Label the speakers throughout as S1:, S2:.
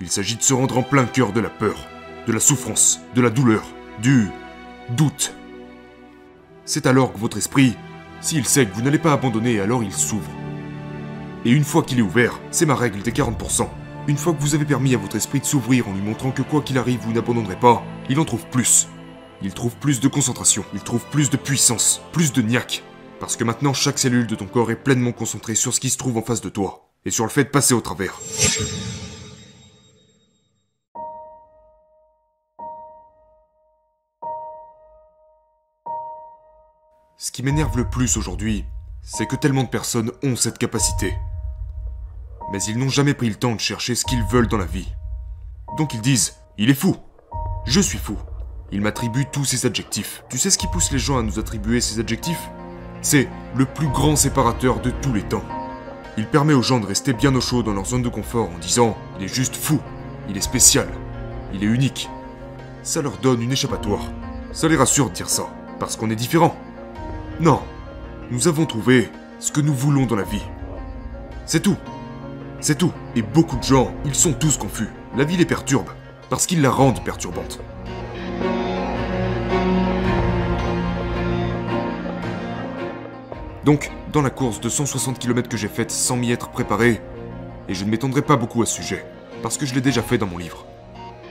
S1: Il s'agit de se rendre en plein cœur de la peur, de la souffrance, de la douleur, du doute. C'est alors que votre esprit, s'il sait que vous n'allez pas abandonner, alors il s'ouvre. Et une fois qu'il est ouvert, c'est ma règle des 40%. Une fois que vous avez permis à votre esprit de s'ouvrir en lui montrant que quoi qu'il arrive, vous n'abandonnerez pas, il en trouve plus. Il trouve plus de concentration, il trouve plus de puissance, plus de niaque. Parce que maintenant, chaque cellule de ton corps est pleinement concentrée sur ce qui se trouve en face de toi, et sur le fait de passer au travers. Ce qui m'énerve le plus aujourd'hui, c'est que tellement de personnes ont cette capacité. Mais ils n'ont jamais pris le temps de chercher ce qu'ils veulent dans la vie. Donc ils disent Il est fou Je suis fou Ils m'attribuent tous ces adjectifs. Tu sais ce qui pousse les gens à nous attribuer ces adjectifs? C'est le plus grand séparateur de tous les temps. Il permet aux gens de rester bien au chaud dans leur zone de confort en disant Il est juste fou, il est spécial, il est unique. Ça leur donne une échappatoire. Ça les rassure de dire ça, parce qu'on est différent. Non, nous avons trouvé ce que nous voulons dans la vie. C'est tout. C'est tout. Et beaucoup de gens, ils sont tous confus. La vie les perturbe, parce qu'ils la rendent perturbante. Donc, dans la course de 160 km que j'ai faite sans m'y être préparé, et je ne m'étendrai pas beaucoup à ce sujet, parce que je l'ai déjà fait dans mon livre.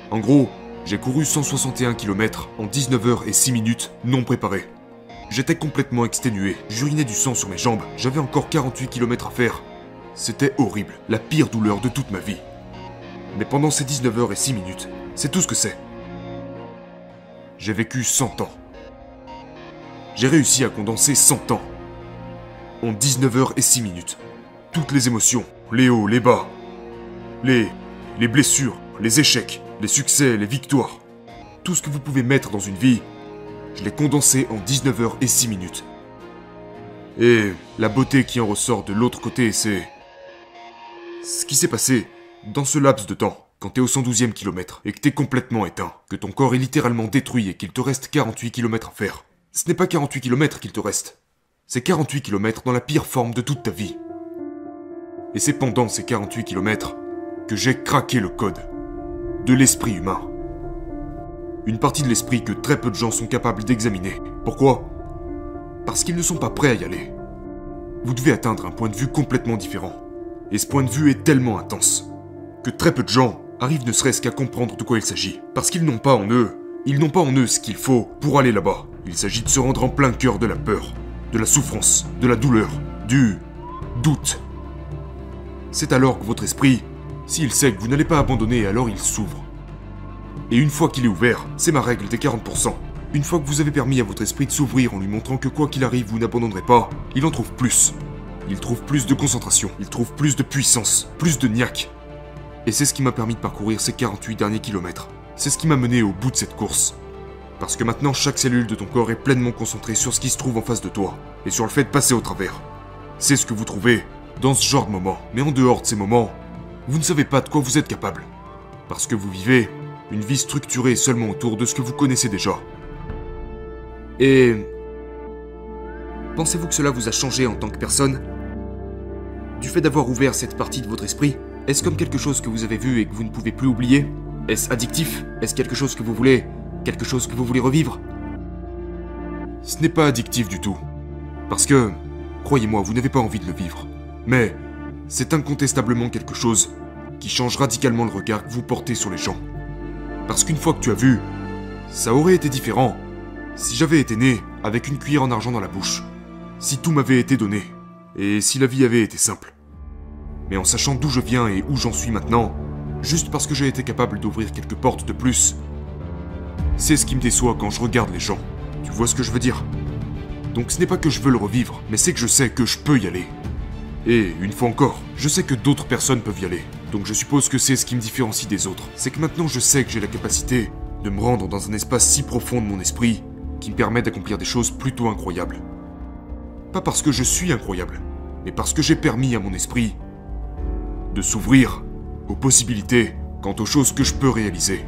S1: En gros, j'ai couru 161 km en 19 heures et 6 minutes non préparé. J'étais complètement exténué, j'urinais du sang sur mes jambes, j'avais encore 48 km à faire. C'était horrible, la pire douleur de toute ma vie. Mais pendant ces 19 heures et 6 minutes, c'est tout ce que c'est. J'ai vécu 100 ans. J'ai réussi à condenser 100 ans. En 19 heures et 6 minutes. Toutes les émotions, les hauts, les bas, les, les blessures, les échecs, les succès, les victoires. Tout ce que vous pouvez mettre dans une vie, je l'ai condensé en 19 heures et 6 minutes. Et la beauté qui en ressort de l'autre côté, c'est... Ce qui s'est passé dans ce laps de temps, quand t'es au 112e kilomètre et que t'es complètement éteint, que ton corps est littéralement détruit et qu'il te reste 48 km à faire. Ce n'est pas 48 km qu'il te reste. C'est 48 km dans la pire forme de toute ta vie. Et c'est pendant ces 48 km que j'ai craqué le code de l'esprit humain. Une partie de l'esprit que très peu de gens sont capables d'examiner. Pourquoi? Parce qu'ils ne sont pas prêts à y aller. Vous devez atteindre un point de vue complètement différent. Et ce point de vue est tellement intense que très peu de gens arrivent ne serait-ce qu'à comprendre de quoi il s'agit. Parce qu'ils n'ont pas en eux, ils n'ont pas en eux ce qu'il faut pour aller là-bas. Il s'agit de se rendre en plein cœur de la peur, de la souffrance, de la douleur, du doute. C'est alors que votre esprit, s'il sait que vous n'allez pas abandonner, alors il s'ouvre. Et une fois qu'il est ouvert, c'est ma règle des 40%. Une fois que vous avez permis à votre esprit de s'ouvrir en lui montrant que quoi qu'il arrive, vous n'abandonnerez pas, il en trouve plus. Il trouve plus de concentration, il trouve plus de puissance, plus de niaque. Et c'est ce qui m'a permis de parcourir ces 48 derniers kilomètres. C'est ce qui m'a mené au bout de cette course. Parce que maintenant, chaque cellule de ton corps est pleinement concentrée sur ce qui se trouve en face de toi, et sur le fait de passer au travers. C'est ce que vous trouvez dans ce genre de moments. Mais en dehors de ces moments, vous ne savez pas de quoi vous êtes capable. Parce que vous vivez une vie structurée seulement autour de ce que vous connaissez déjà. Et... Pensez-vous que cela vous a changé en tant que personne? Du fait d'avoir ouvert cette partie de votre esprit, est-ce comme quelque chose que vous avez vu et que vous ne pouvez plus oublier? Est-ce addictif? Est-ce quelque chose que vous voulez Quelque chose que vous voulez revivre? Ce n'est pas addictif du tout. Parce que, croyez-moi, vous n'avez pas envie de le vivre. Mais, c'est incontestablement quelque chose qui change radicalement le regard que vous portez sur les gens. Parce qu'une fois que tu as vu, ça aurait été différent si j'avais été né avec une cuillère en argent dans la bouche, si tout m'avait été donné, et si la vie avait été simple. Mais en sachant d'où je viens et où j'en suis maintenant, juste parce que j'ai été capable d'ouvrir quelques portes de plus, c'est ce qui me déçoit quand je regarde les gens. Tu vois ce que je veux dire? Donc ce n'est pas que je veux le revivre, mais c'est que je sais que je peux y aller. Et, une fois encore, je sais que d'autres personnes peuvent y aller. Donc je suppose que c'est ce qui me différencie des autres. C'est que maintenant je sais que j'ai la capacité de me rendre dans un espace si profond de mon esprit qui me permet d'accomplir des choses plutôt incroyables. Pas parce que je suis incroyable, mais parce que j'ai permis à mon esprit de s'ouvrir aux possibilités quant aux choses que je peux réaliser.